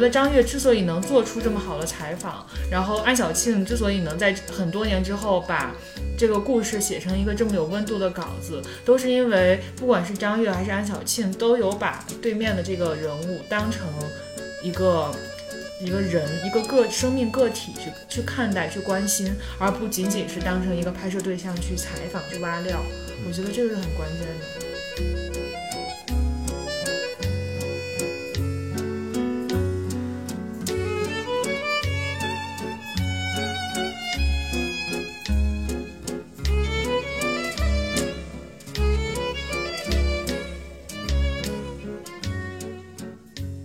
觉得张悦之所以能做出这么好的采访，然后安小庆之所以能在很多年之后把这个故事写成一个这么有温度的稿子，都是因为不管是张悦还是安小庆，都有把对面的这个人物当成一个。一个人，一个个生命个体去去看待、去关心，而不仅仅是当成一个拍摄对象去采访、去挖料。我觉得这个是很关键的。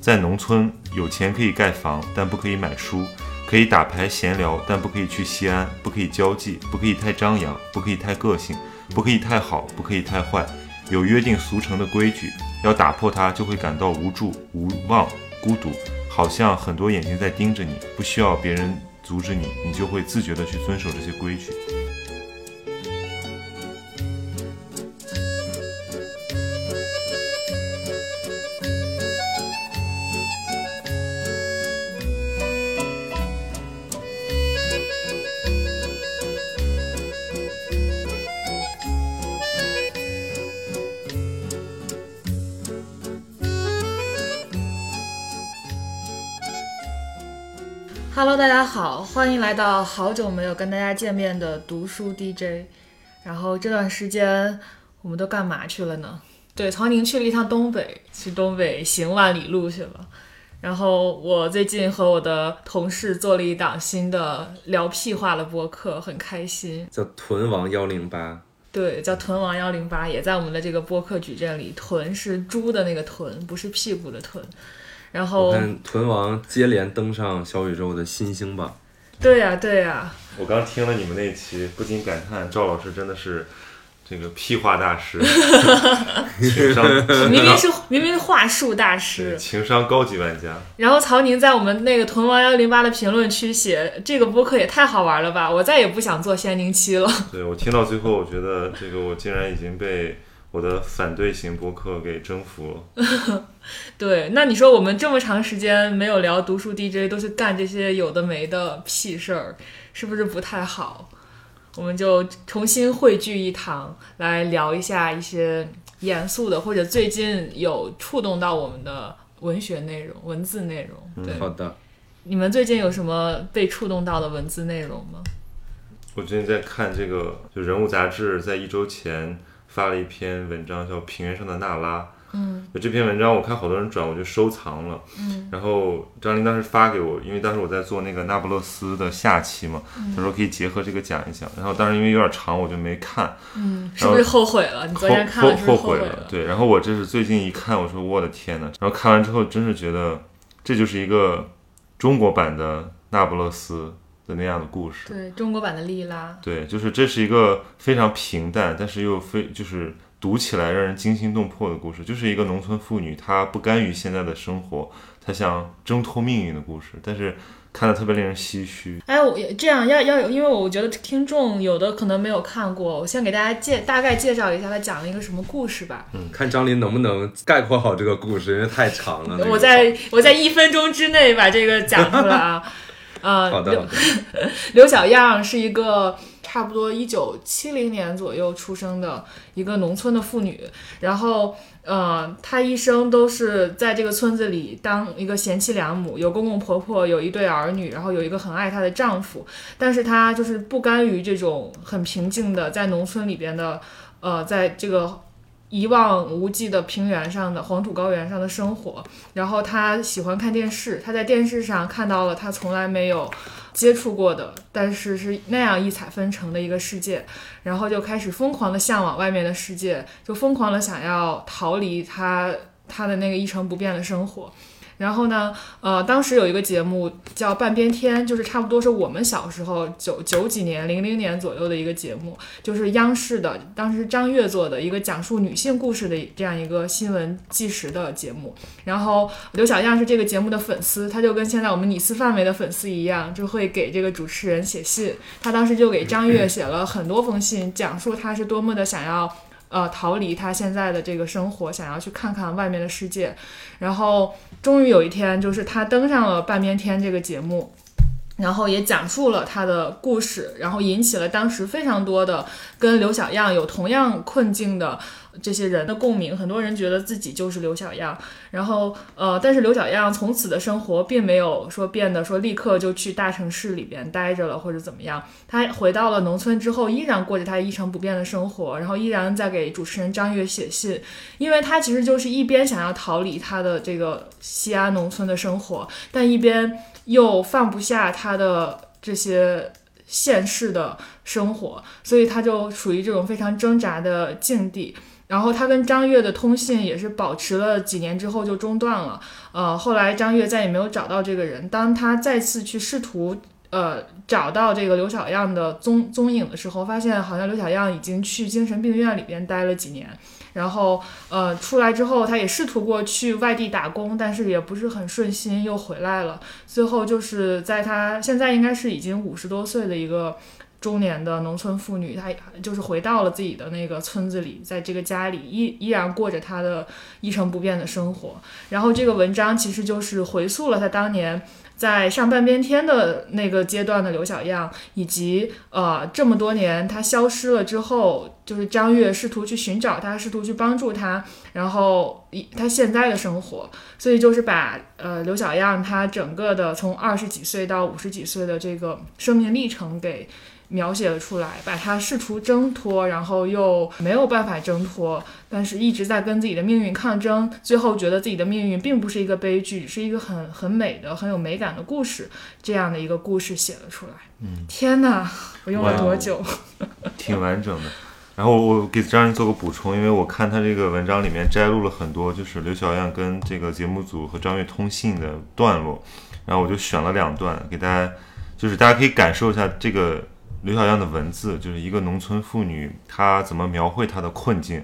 在农村，有钱可以盖房，但不可以买书；可以打牌闲聊，但不可以去西安；不可以交际，不可以太张扬，不可以太个性，不可以太好，不可以太坏。有约定俗成的规矩，要打破它，就会感到无助、无望、孤独，好像很多眼睛在盯着你，不需要别人阻止你，你就会自觉地去遵守这些规矩。欢迎来到好久没有跟大家见面的读书 DJ。然后这段时间我们都干嘛去了呢？对，曹宁去了一趟东北，去东北行万里路去了。然后我最近和我的同事做了一档新的聊屁话的播客，很开心，叫屯王幺零八。对，叫屯王幺零八，也在我们的这个播客矩阵里。屯是猪的那个屯，不是屁股的屯。然后我看屯王接连登上小宇宙的新星榜。对呀、对呀、我刚听了你们那期，不禁感叹赵老师真的是这个屁话大师，情商明明是 明明是话术大师。情商高级玩家。然后曹宁在我们那个屯王幺零八的评论区写：“这个播客也太好玩了吧！我再也不想做仙灵期了。对我听到最后，我觉得这个我竟然已经被我的反对型播客给征服了。”对，那你说我们这么长时间没有聊读书 DJ，都去干这些有的没的屁事儿，是不是不太好？我们就重新汇聚一堂，来聊一下一些严肃的，或者最近有触动到我们的文学内容、文字内容。对，好的，你们最近有什么被触动到的文字内容吗？我最近在看这个，就人物杂志在一周前发了一篇文章，叫《平原上的娜拉》。嗯，就这篇文章，我看好多人转，我就收藏了。嗯，然后张琳当时发给我，因为当时我在做那个那不勒斯的下期嘛，嗯他说可以结合这个讲一讲。然后当时因为有点长，我就没看。嗯，是不是后悔了？你昨天看后了后悔了？对，然后我这是最近一看，我说我的天呐，然后看完之后，真是觉得这就是一个中国版的那不勒斯的那样的故事。对，中国版的莉拉。对，就是这是一个非常平淡，但是又非就是读起来让人惊心动魄的故事，就是一个农村妇女，她不甘于现在的生活，她想挣脱命运的故事，但是看的特别令人唏嘘。哎，我也这样要要有，因为我觉得听众有的可能没有看过，我先给大家介大概介绍一下他讲了一个什么故事吧。嗯看张琳能不能概括好这个故事，因为太长了。那个我在我在一分钟之内把这个讲出来啊。呃，刘好的好的，刘小样是一个差不多一九七零年左右出生的一个农村的妇女，然后呃，她一生都是在这个村子里当一个贤妻良母，有公公婆婆，有一对儿女，然后有一个很爱她的丈夫，但是她就是不甘于这种很平静的在农村里边的，呃，在这个。一望无际的平原上的黄土高原上的生活，然后他喜欢看电视，他在电视上看到了他从来没有接触过的，但是是那样异彩纷呈的一个世界，然后就开始疯狂的向往外面的世界，就疯狂的想要逃离他他的那个一成不变的生活。然后呢，呃，当时有一个节目叫《半边天》，就是差不多是我们小时候九九几年、零零年左右的一个节目，就是央视的，当时张悦做的一个讲述女性故事的这样一个新闻纪实的节目。然后刘小样是这个节目的粉丝，他就跟现在我们你司范围的粉丝一样，就会给这个主持人写信。他当时就给张悦写了很多封信，讲述他是多么的想要。呃逃离他现在的这个生活，想要去看看外面的世界。然后终于有一天，就是他登上了《半边天》这个节目。然后也讲述了他的故事，然后引起了当时非常多的跟刘小样有同样困境的这些人的共鸣。很多人觉得自己就是刘小样，然后呃，但是刘小样从此的生活并没有说变得说立刻就去大城市里边待着了或者怎么样。他回到了农村之后，依然过着他一成不变的生活，然后依然在给主持人张悦写信，因为他其实就是一边想要逃离他的这个西安农村的生活，但一边。又放不下他的这些现世的生活，所以他就处于这种非常挣扎的境地。然后他跟张悦的通信也是保持了几年之后就中断了。呃，后来张悦再也没有找到这个人。当他再次去试图呃找到这个刘小样的踪踪影的时候，发现好像刘小样已经去精神病院里边待了几年。然后，呃，出来之后，他也试图过去外地打工，但是也不是很顺心，又回来了。最后就是在他现在应该是已经五十多岁的一个中年的农村妇女，她就是回到了自己的那个村子里，在这个家里依依然过着她的一成不变的生活。然后这个文章其实就是回溯了他当年。在上半边天的那个阶段的刘小样，以及呃这么多年他消失了之后，就是张悦试图去寻找他，试图去帮助他，然后以他现在的生活，所以就是把呃刘小样他整个的从二十几岁到五十几岁的这个生命历程给。描写了出来，把他试图挣脱，然后又没有办法挣脱，但是一直在跟自己的命运抗争，最后觉得自己的命运并不是一个悲剧，是一个很很美的、很有美感的故事，这样的一个故事写了出来。嗯，天哪，我用了多久？挺完整的。然后我给张毅做个补充，因为我看他这个文章里面摘录了很多，就是刘小燕跟这个节目组和张悦通信的段落，然后我就选了两段给大家，就是大家可以感受一下这个。刘小样的文字就是一个农村妇女，她怎么描绘她的困境？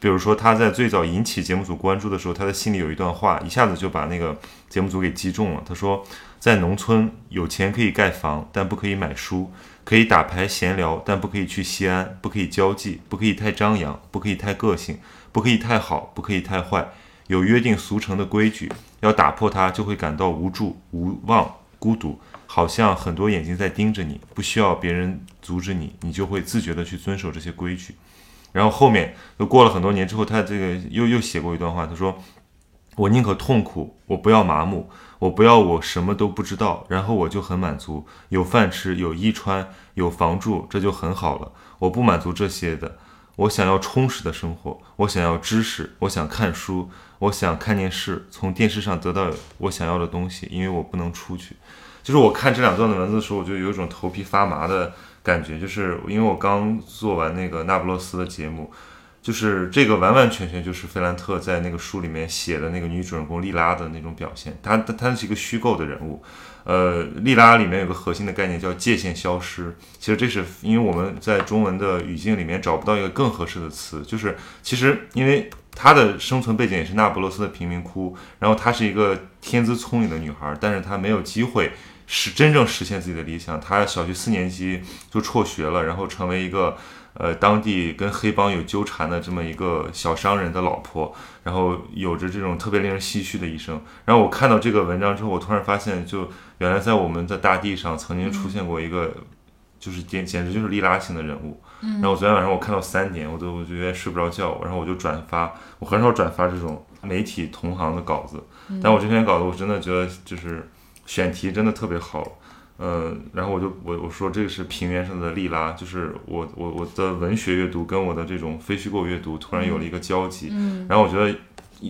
比如说，她在最早引起节目组关注的时候，她的心里有一段话，一下子就把那个节目组给击中了。她说，在农村，有钱可以盖房，但不可以买书；可以打牌闲聊，但不可以去西安；不可以交际，不可以太张扬，不可以太个性，不可以太好，不可以太坏。有约定俗成的规矩，要打破它，就会感到无助、无望、孤独。好像很多眼睛在盯着你，不需要别人阻止你，你就会自觉地去遵守这些规矩。然后后面又过了很多年之后，他这个又又写过一段话，他说：“我宁可痛苦，我不要麻木，我不要我什么都不知道，然后我就很满足，有饭吃，有衣穿，有房住，这就很好了。我不满足这些的，我想要充实的生活，我想要知识，我想看书，我想看电视，从电视上得到我想要的东西，因为我不能出去。”就是我看这两段的文字的时候，我就有一种头皮发麻的感觉，就是因为我刚做完那个那不勒斯的节目，就是这个完完全全就是费兰特在那个书里面写的那个女主人公莉拉的那种表现。她她她是一个虚构的人物，呃，莉拉里面有个核心的概念叫界限消失。其实这是因为我们在中文的语境里面找不到一个更合适的词，就是其实因为她的生存背景也是那不勒斯的贫民窟，然后她是一个天资聪颖的女孩，但是她没有机会。是真正实现自己的理想。他小学四年级就辍学了，然后成为一个呃当地跟黑帮有纠缠的这么一个小商人的老婆，然后有着这种特别令人唏嘘的一生。然后我看到这个文章之后，我突然发现，就原来在我们的大地上曾经出现过一个，就是简简直就是利拉型的人物。然后昨天晚上我看到三点，我都我就有点睡不着觉，然后我就转发。我很少转发这种媒体同行的稿子，但我这篇稿子我真的觉得就是。选题真的特别好，呃，然后我就我我说这个是平原上的利拉，就是我我我的文学阅读跟我的这种非虚构阅读突然有了一个交集，嗯，然后我觉得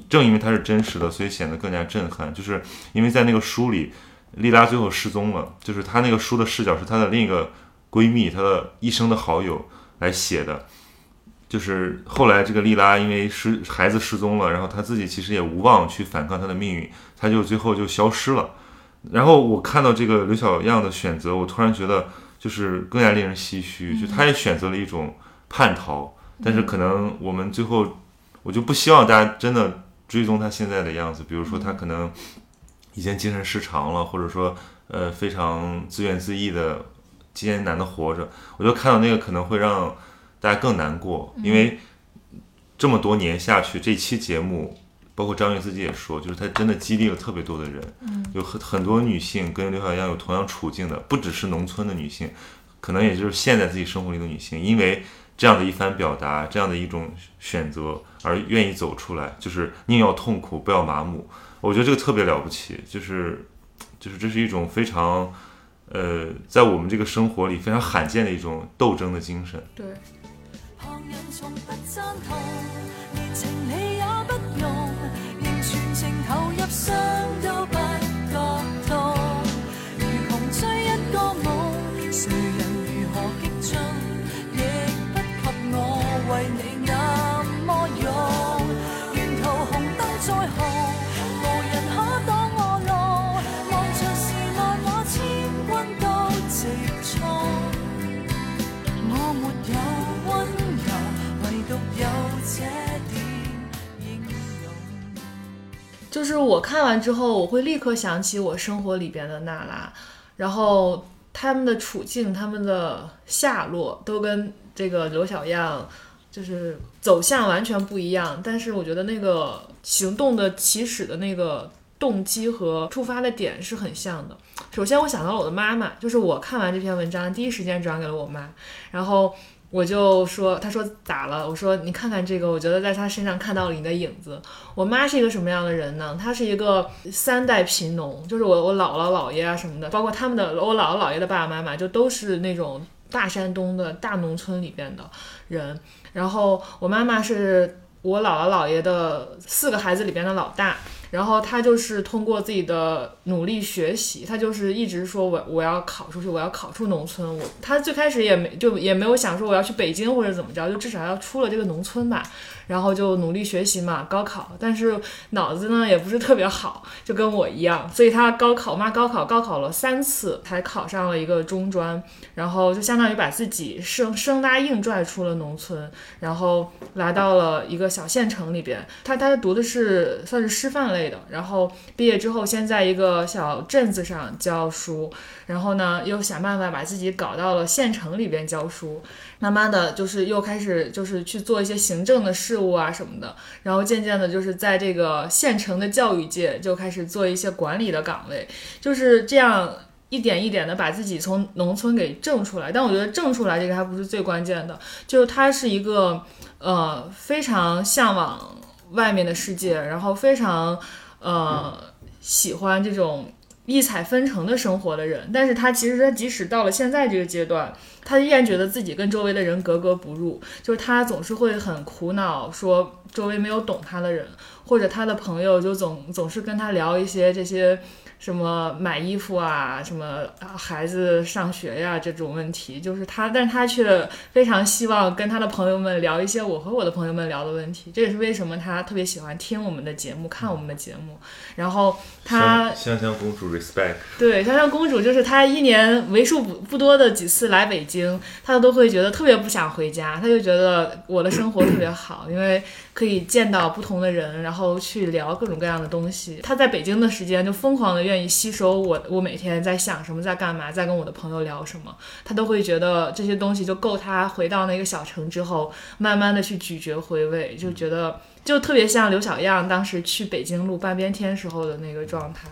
正因为它是真实的，所以显得更加震撼，就是因为在那个书里，利拉最后失踪了，就是她那个书的视角是她的另一个闺蜜，她的一生的好友来写的，就是后来这个利拉因为失孩子失踪了，然后她自己其实也无望去反抗她的命运，她就最后就消失了。然后我看到这个刘小样的选择，我突然觉得就是更加令人唏嘘。就他也选择了一种叛逃，但是可能我们最后，我就不希望大家真的追踪他现在的样子。比如说他可能已经精神失常了，或者说呃非常自怨自艾的艰难的活着。我就看到那个可能会让大家更难过，因为这么多年下去，这期节目，包括张悦自己也说，就是他真的激励了特别多的人。嗯，有很很多女性跟刘小样有同样处境的，不只是农村的女性，可能也就是现在自己生活里的女性，因为这样的一番表达，这样的一种选择而愿意走出来，就是宁要痛苦，不要麻木。我觉得这个特别了不起，就是就是这是一种非常。呃，在我们这个生活里非常罕见的一种斗争的精神。对。情投入伤都不就是我看完之后，我会立刻想起我生活里边的娜拉，然后他们的处境、他们的下落都跟这个刘小样就是走向完全不一样。但是我觉得那个行动的起始的那个动机和触发的点是很像的。首先，我想到了我的妈妈，就是我看完这篇文章，第一时间转给了我妈，然后。我就说，他说咋了？我说你看看这个，我觉得在他身上看到了你的影子。我妈是一个什么样的人呢？她是一个三代贫农，就是我我姥姥姥爷啊什么的，包括他们的我姥姥姥爷的爸爸妈妈，就都是那种大山东的大农村里边的人。然后我妈妈是我姥姥姥爷的四个孩子里边的老大。然后他就是通过自己的努力学习，他就是一直说我我要考出去，我要考出农村。我他最开始也没就也没有想说我要去北京或者怎么着，就至少要出了这个农村吧。然后就努力学习嘛，高考，但是脑子呢也不是特别好，就跟我一样，所以他高考，妈高考高考了三次才考上了一个中专，然后就相当于把自己生生拉硬拽出了农村，然后来到了一个小县城里边。他他读的是算是师范类的，然后毕业之后先在一个小镇子上教书，然后呢又想办法把自己搞到了县城里边教书。慢慢的就是又开始就是去做一些行政的事务啊什么的，然后渐渐的就是在这个县城的教育界就开始做一些管理的岗位，就是这样一点一点的把自己从农村给挣出来。但我觉得挣出来这个还不是最关键的，就是他是一个呃非常向往外面的世界，然后非常呃喜欢这种。异彩纷呈的生活的人，但是他其实他即使到了现在这个阶段，他依然觉得自己跟周围的人格格不入，就是他总是会很苦恼，说周围没有懂他的人，或者他的朋友就总总是跟他聊一些这些。什么买衣服啊，什么孩子上学呀这种问题，就是他，但他却非常希望跟他的朋友们聊一些我和我的朋友们聊的问题。这也是为什么他特别喜欢听我们的节目，看我们的节目。然后他香香公主 respect 对香香公主，就是她一年为数不不多的几次来北京，她都会觉得特别不想回家，她就觉得我的生活特别好，因为可以见到不同的人，然后去聊各种各样的东西。她在北京的时间就疯狂的。愿意吸收我，我每天在想什么，在干嘛，在跟我的朋友聊什么，她都会觉得这些东西就够她回到那个小城之后，慢慢的去咀嚼回味，就觉得就特别像刘小样当时去北京录半边天时候的那个状态。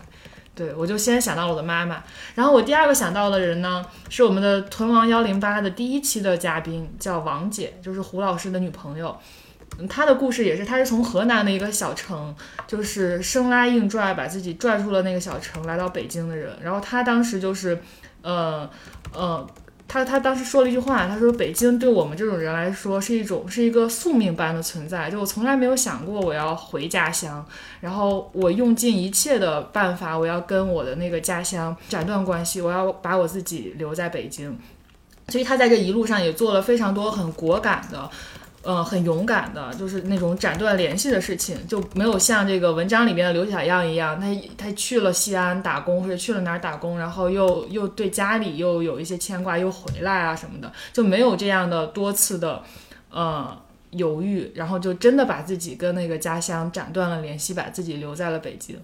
对我就先想到了我的妈妈，然后我第二个想到的人呢，是我们的屯王幺零八的第一期的嘉宾，叫王姐，就是胡老师的女朋友。她的故事也是，她是从河南的一个小城，就是生拉硬拽把自己拽出了那个小城，来到北京的人。然后她当时就是，呃，呃，他他当时说了一句话，他说：“北京对我们这种人来说是一种是一个宿命般的存在，就我从来没有想过我要回家乡，然后我用尽一切的办法，我要跟我的那个家乡斩断关系，我要把我自己留在北京。所以他在这一路上也做了非常多很果敢的。”嗯，很勇敢的，就是那种斩断联系的事情，就没有像这个文章里面的刘小样一样，他他去了西安打工，或者去了哪儿打工，然后又又对家里又有一些牵挂，又回来啊什么的，就没有这样的多次的，呃。犹豫，然后就真的把自己跟那个家乡斩断了联系，把自己留在了北京。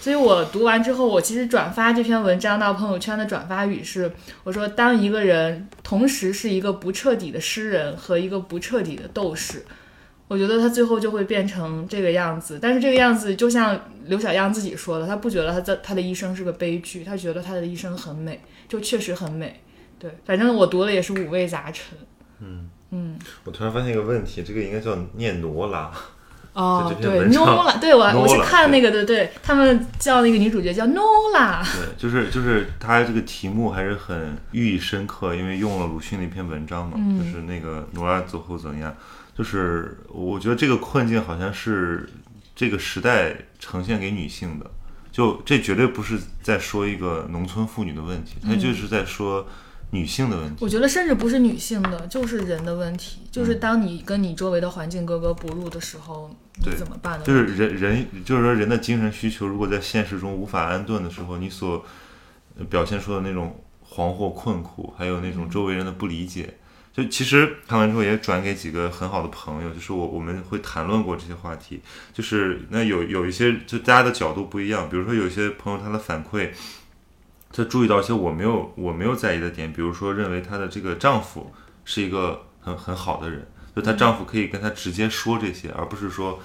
所以我读完之后，我其实转发这篇文章到朋友圈的转发语是：我说，当一个人同时是一个不彻底的诗人和一个不彻底的斗士，我觉得他最后就会变成这个样子，但是这个样子就像刘小样自己说的，他不觉得他在他的一生是个悲剧，他觉得他的一生很美，就确实很美。对，反正我读了也是五味杂陈。嗯我突然发现一个问题，这个应该叫念挪拉。哦 对文章，Nola，对我我是看那个的，对他们叫那个女主角叫 Nola，对，就是就是他这个题目还是很寓意深刻，因为用了鲁迅的一篇文章嘛，嗯。就是那个诺拉走后怎样，就是我觉得这个困境好像是这个时代呈现给女性的，就这绝对不是在说一个农村妇女的问题，它嗯。就是在说女性的问题。我觉得甚至不是女性的，就是人的问题，就是当你跟你周围的环境格格不入的时候，你怎么办呢？就是人人，就是说人的精神需求，如果在现实中无法安顿的时候，你所呃表现出的那种惶惑、困苦，还有那种周围人的不理解，就其实看完之后也转给几个很好的朋友，就是我我们会谈论过这些话题，就是那有有一些就大家的角度不一样，比如说有一些朋友他的反馈。他注意到一些我没有我没有在意的点，比如说认为她的这个丈夫是一个很很好的人，就她丈夫可以跟她直接说这些，而不是说，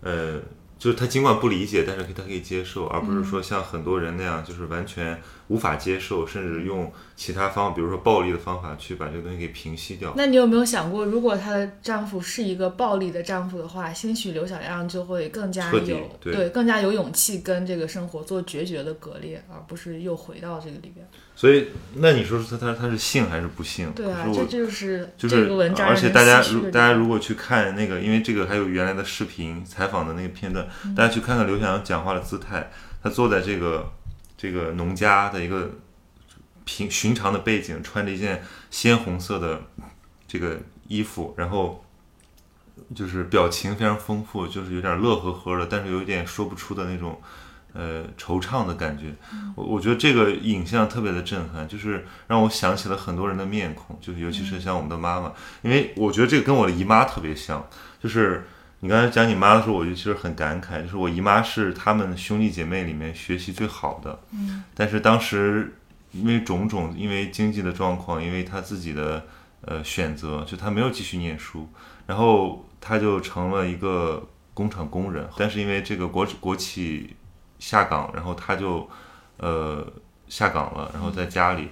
呃，就是她尽管不理解，但是她可以接受，而不是说像很多人那样，就是完全无法接受，甚至用其他方，比如说暴力的方法去把这个东西给平息掉。那你有没有想过，如果她的丈夫是一个暴力的丈夫的话，兴许刘小样就会更加有对更加有勇气跟这个生活做决绝的割裂，而不是又回到这个里边。所以，那你说他他他是幸还是不幸？对啊，这就是就是，这个文章而且大家如大家如果去看那个，因为这个还有原来的视频采访的那个片段，嗯大家去看看刘翔阳讲话的姿态，他坐在这个这个农家的一个平寻常的背景，穿着一件鲜红色的这个衣服，然后就是表情非常丰富，就是有点乐呵呵的，但是有一点说不出的那种。呃，惆怅的感觉，我我觉得这个影像特别的震撼，就是让我想起了很多人的面孔，就是尤其是像我们的妈妈，因为我觉得这个跟我的姨妈特别像，就是你刚才讲你妈的时候，我就其实很感慨，就是我姨妈是他们兄弟姐妹里面学习最好的，嗯，但是当时因为种种，因为经济的状况，因为她自己的呃选择，就她没有继续念书，然后她就成了一个工厂工人，但是因为这个国国企下岗，然后他就呃下岗了，然后在家里。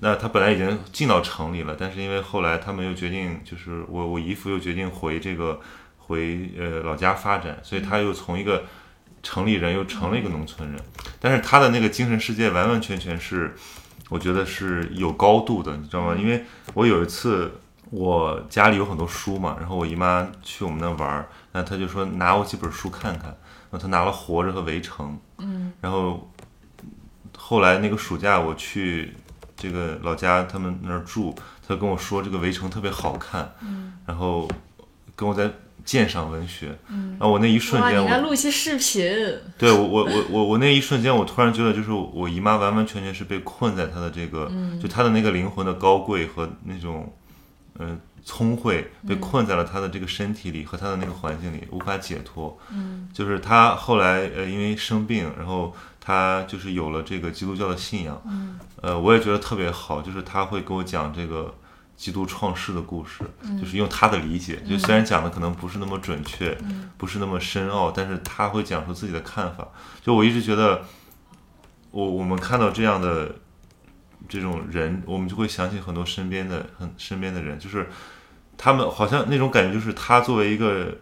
那他本来已经进到城里了，但是因为后来他们又决定，就是我我姨父又决定回这个回呃老家发展，所以他又从一个城里人又成了一个农村人，但是他的那个精神世界完完全全是，我觉得是有高度的，你知道吗？因为我有一次我家里有很多书嘛，然后我姨妈去我们那玩，那她就说拿我几本书看看，后她拿了《活着》和《围城》，嗯，然后后来那个暑假我去这个老家他们那儿住，他跟我说这个《围城》特别好看，嗯，然后跟我在鉴赏文学，嗯，然后我那一瞬，间我你应该录一期视频，对我我我我我那一瞬间，我突然觉得，就是我姨妈完完全全是被困在她的这个，就她的那个灵魂的高贵和那种，呃，聪慧，被困在了他的这个身体里和他的那个环境里，无法解脱。嗯，就是他后来呃因为生病，然后他就是有了这个基督教的信仰。嗯，呃，我也觉得特别好，就是他会给我讲这个。基督创世的故事，就是用他的理解，就虽然讲的可能不是那么准确，不是那么深奥，但是他会讲出自己的看法。就我一直觉得，我我们看到这样的这种人，我们就会想起很多身边的很身边的人，就是他们好像那种感觉，就是他作为一个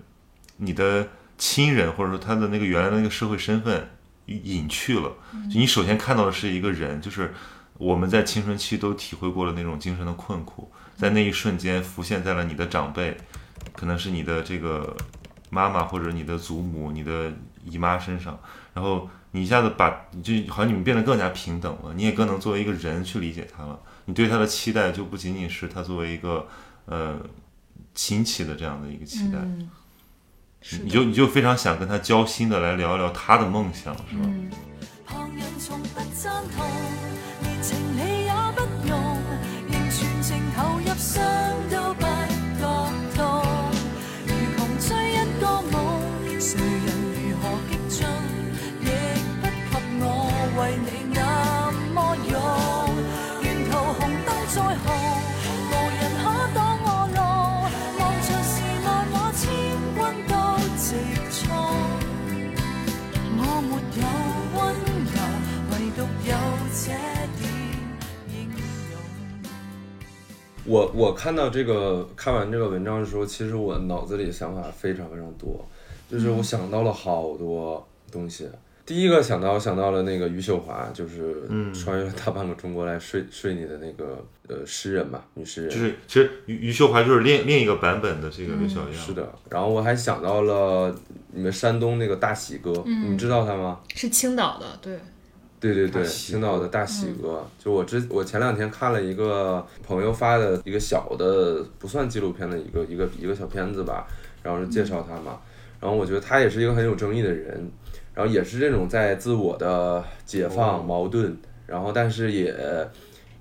你的亲人，或者说他的那个原来的那个社会身份隐去了。就你首先看到的是一个人，就是我们在青春期都体会过了那种精神的困苦，在那一瞬间浮现在了你的长辈，可能是你的这个妈妈或者你的祖母、你的姨妈身上，然后你一下子把就好像你们变得更加平等了，你也更能作为一个人去理解他了。你对他的期待就不仅仅是他作为一个呃亲戚的这样的一个期待，嗯，你就你就非常想跟他交心的来聊一聊他的梦想，是吧？嗯我我看到这个看完这个文章的时候，其实我脑子里想法非常非常多，就是我想到了好多东西。第一个想到想到了那个余秀华，就是穿越了大半个中国来睡睡你的那个呃诗人吧，女诗人。就是其实余余秀华就是另另一个版本的这个刘小样，是的，然后我还想到了你们山东那个大喜哥，你知道他吗？是青岛的，对，对对对，青岛的大喜哥，就我之我前两天看了一个朋友发的一个小的不算纪录片的一个一个一个小片子吧，然后是介绍他嘛，然后我觉得他也是一个很有争议的人，然后也是这种在自我的解放矛盾，然后但是也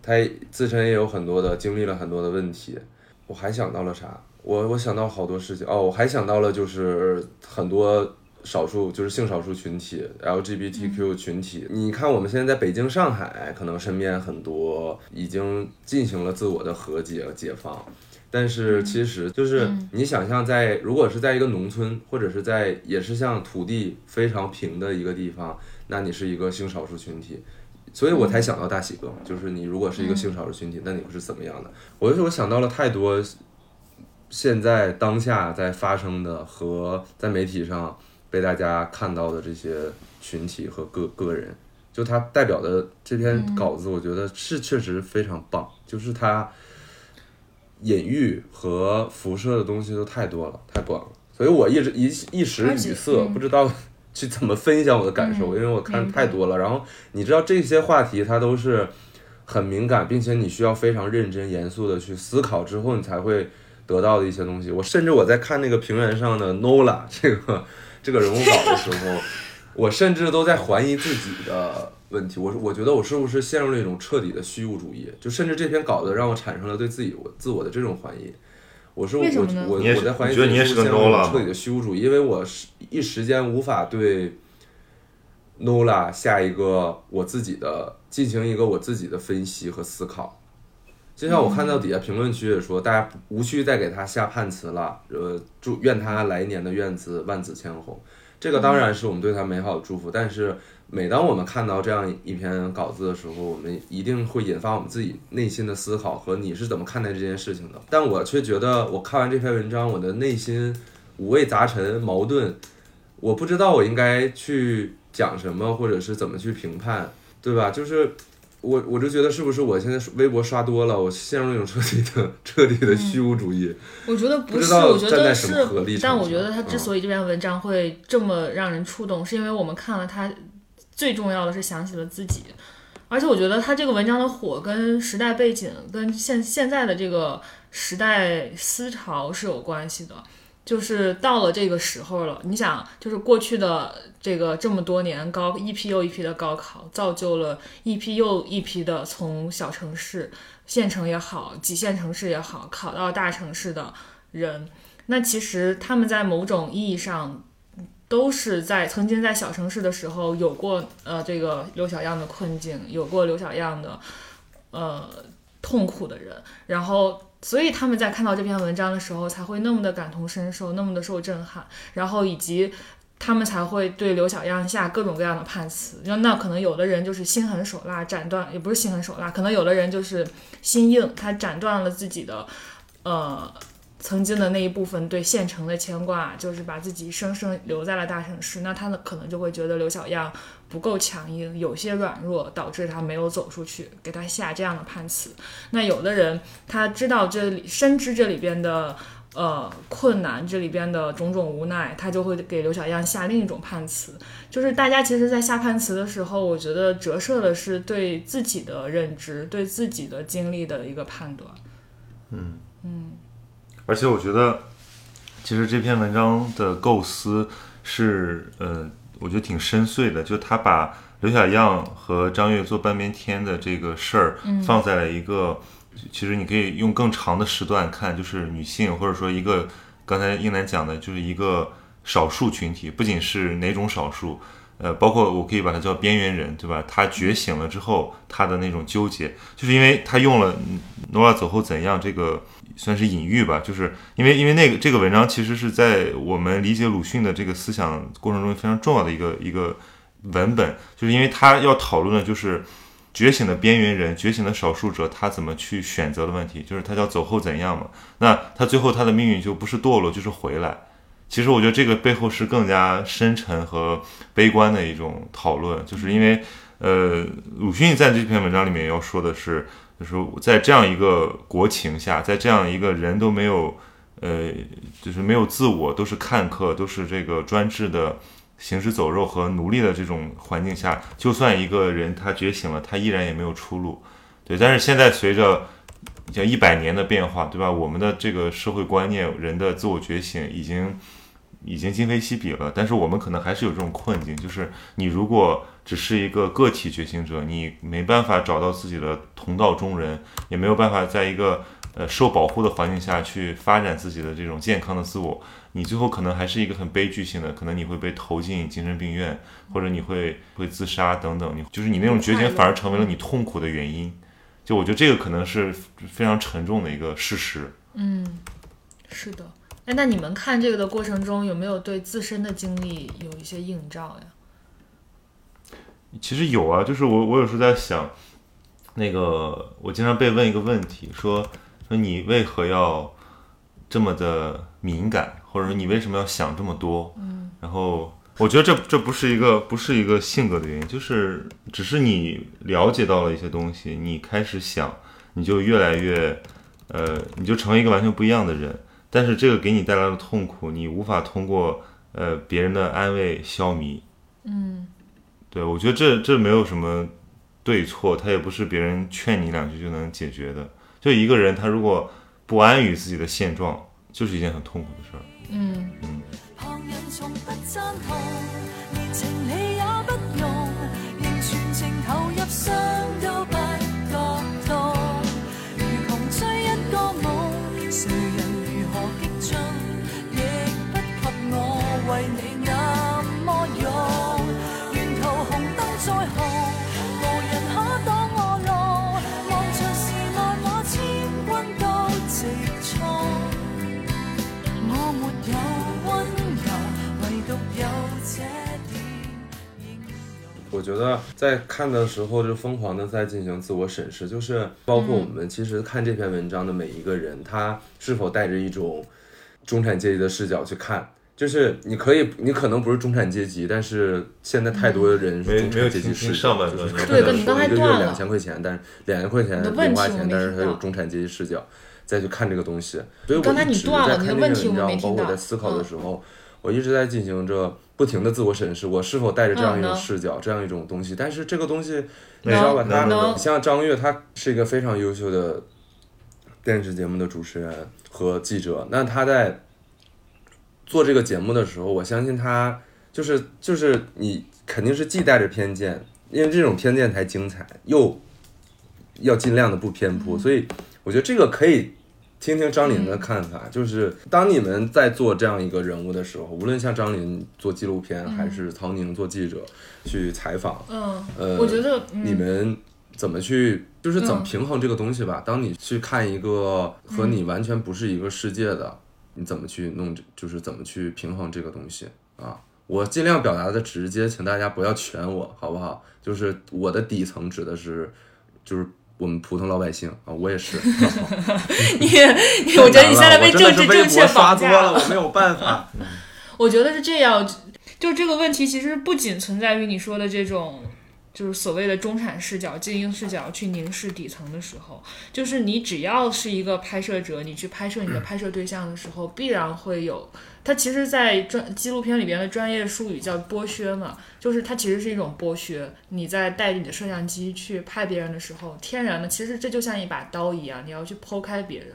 他自身也有很多的经历了很多的问题，我还想到了啥？我我想到好多事情。哦，我还想到了就是很多少数就是性少数群体 LGBTQ 群体。你看我们现在在北京、上海，可能身边很多已经进行了自我的和解、解放，但是其实就是你想象在如果是在一个农村，或者是在也是像土地非常平的一个地方，那你是一个性少数群体。所以我才想到大喜哥，就是你如果是一个性少数群体，那你会是怎么样的？我就是我想到了太多现在当下在发生的和在媒体上被大家看到的这些群体和个个人，就他代表的这篇稿子，我觉得是确实非常棒，就是他隐喻和辐射的东西都太多了，太广了，所以我一直一一时语塞，嗯不知道去怎么分享我的感受，因为我看太多了。然后你知道这些话题它都是很敏感，并且你需要非常认真严肃的去思考之后，你才会得到的一些东西。我甚至我在看那个平原上的 Nola 这个这个人物稿的时候，我甚至都在怀疑自己的问题。我说，我觉得我是不是陷入了一种彻底的虚无主义？就甚至这篇稿子让我产生了对自己我自我的这种怀疑。我说我我我在怀疑你觉得你也是个自己不陷入彻底的虚无主义，因为我是一时间无法对 Nola 下一个我自己的进行一个我自己的分析和思考。就像我看到底下评论区也说，大家无需再给他下判词了，呃，祝愿他来年的愿子万紫千红。这个当然是我们对他美好的祝福，但是每当我们看到这样一篇稿子的时候，我们一定会引发我们自己内心的思考和你是怎么看待这件事情的。但我却觉得，我看完这篇文章，我的内心五味杂陈、矛盾，我不知道我应该去讲什么，或者是怎么去评判，对吧？就是我我就觉得是不是我现在微博刷多了，我陷入一种彻底的 彻底的虚无主义。我觉得不是，不我觉得站在什么合是但我觉得他之嗯所以这篇文章会这么让人触动，是因为我们看了他，最重要的是想起了自己。而且我觉得他这个文章的火跟时代背景、跟现现在的这个时代思潮是有关系的。就是到了这个时候了，你想，就是过去的这个这么多年高一批又一批的高考，造就了一批又一批的从小城市、县城也好、几线城市也好，考到大城市的人。那其实他们在某种意义上都是在曾经在小城市的时候有过呃这个刘小样的困境，有过刘小样的呃痛苦的人，然后所以他们在看到这篇文章的时候才会那么的感同身受，那么的受震撼，然后以及。他们才会对刘小样下各种各样的判词，那那可能有的人就是心狠手辣，斩断也不是心狠手辣，可能有的人就是心硬，他斩断了自己的，呃，曾经的那一部分对县城的牵挂，就是把自己生生留在了大城市。那他呢，可能就会觉得刘小样不够强硬，有些软弱，导致他没有走出去，给他下这样的判词。那有的人他知道这里，深知这里边的。呃，困难这里边的种种无奈，他就会给刘小样下另一种判词。就是大家其实，在下判词的时候，我觉得折射的是对自己的认知、对自己的经历的一个判断。而且我觉得，其实这篇文章的构思是，呃，我觉得挺深邃的。就他把刘小样和张悦做半边天的这个事儿放在了一个，其实你可以用更长的时段看，就是女性或者说一个刚才英楠讲的，就是一个少数群体，不仅是哪种少数。呃，包括我可以把它叫边缘人，对吧？他觉醒了之后，他的那种纠结，就是因为他用了嗯《诺亚走后怎样》这个算是隐喻吧，就是因为因为那个这个文章其实是在我们理解鲁迅的这个思想过程中非常重要的一个一个文本，就是因为他要讨论的就是觉醒的边缘人、觉醒的少数者，他怎么去选择的问题，就是他叫走后怎样嘛。那他最后他的命运就不是堕落，就是回来。其实我觉得这个背后是更加深沉和悲观的一种讨论，就是因为，呃，鲁迅在这篇文章里面要说的是，就是在这样一个国情下，在这样一个人都没有，呃，就是没有自我，都是看客，都是这个专制的行尸走肉和奴隶的这种环境下，就算一个人他觉醒了，他依然也没有出路。对，但是现在随着像一百年的变化，对吧？我们的这个社会观念，人的自我觉醒已经。已经今非昔比了，但是我们可能还是有这种困境，就是你如果只是一个个体觉醒者，你没办法找到自己的同道中人，也没有办法在一个呃受保护的环境下去发展自己的这种健康的自我，你最后可能还是一个很悲剧性的，可能你会被投进精神病院，或者你会会自杀等等，你就是你那种觉醒反而成为了你痛苦的原因，就我觉得这个可能是非常沉重的一个事实。嗯，是的。哎，那你们看这个的过程中，有没有对自身的经历有一些映照呀？其实有啊，就是我我有时候在想，那个我经常被问一个问题，说说你为何要这么的敏感，或者说你为什么要想这么多？嗯，然后我觉得这这不是一个不是一个性格的原因，就是只是你了解到了一些东西，你开始想，你就越来越呃，你就成为一个完全不一样的人。但是这个给你带来的痛苦，你无法通过呃别人的安慰消弭。嗯，对，我觉得这这没有什么对错，他也不是别人劝你两句就能解决的。就一个人，他如果不安于自己的现状，就是一件很痛苦的事儿。嗯嗯。旁人从不赞同，勇。我觉得在看的时候就疯狂的在进行自我审视，就是包括我们其实看这篇文章的每一个人，他是否带着一种中产阶级的视角去看。就是你可以，你可能不是中产阶级，但是现在太多的人是没没有中產階級聽聽視角，上半段就是他对跟你可能说一个月刚才断了兩千块钱，但是两千塊錢你的問零花錢，題我沒但是他有中产阶级视角再去看这个东西。所以我剛才你一直斷了你的在看這問題我沒篇文章，包括我在思考的嗯時候，我一直在进行着不停的自我审视，我是否带着这样一種嗯能視角，这样一种东西。但是这个东西，你知道吧？他像张悦，他是一个非常优秀的电视节目的主持人和记者，那他在做这个节目的时候，我相信他就是就是你肯定是既带着偏见，因为这种偏见才精彩，又要尽量的不偏颇，所以我觉得这个可以聽聽張琳的看法，就是当你们在做这样一个人物的时候，无论像张琳做纪录片，还是曹宁做记者去采访，嗯，呃，我觉得、嗯、你们怎么去，就是怎么平衡这个东西吧？当你去看一个和你完全不是一个世界的，你怎么去弄，就是怎么去平衡这个东西啊？我尽量表达的直接，请大家不要勸我，好不好？就是我的底层指的是，就是我们普通老百姓啊，我也是。你你，我觉得你现在被政治正確博刷多了，綁架了。我没有办法。我觉得是这样，就这个问题其实不仅存在于你说的這種，就是所谓的中产视角、精英视角去凝视底层的时候，就是你只要是一个拍摄者，你去拍摄你的拍摄对象的时候，必然会有。它其实，在专纪录片里边的专业术语叫剥削嘛，就是它其实是一种剥削。你在带着你的摄像机去拍别人的时候，天然的，其实这就像一把刀一样，你要去剖开别人。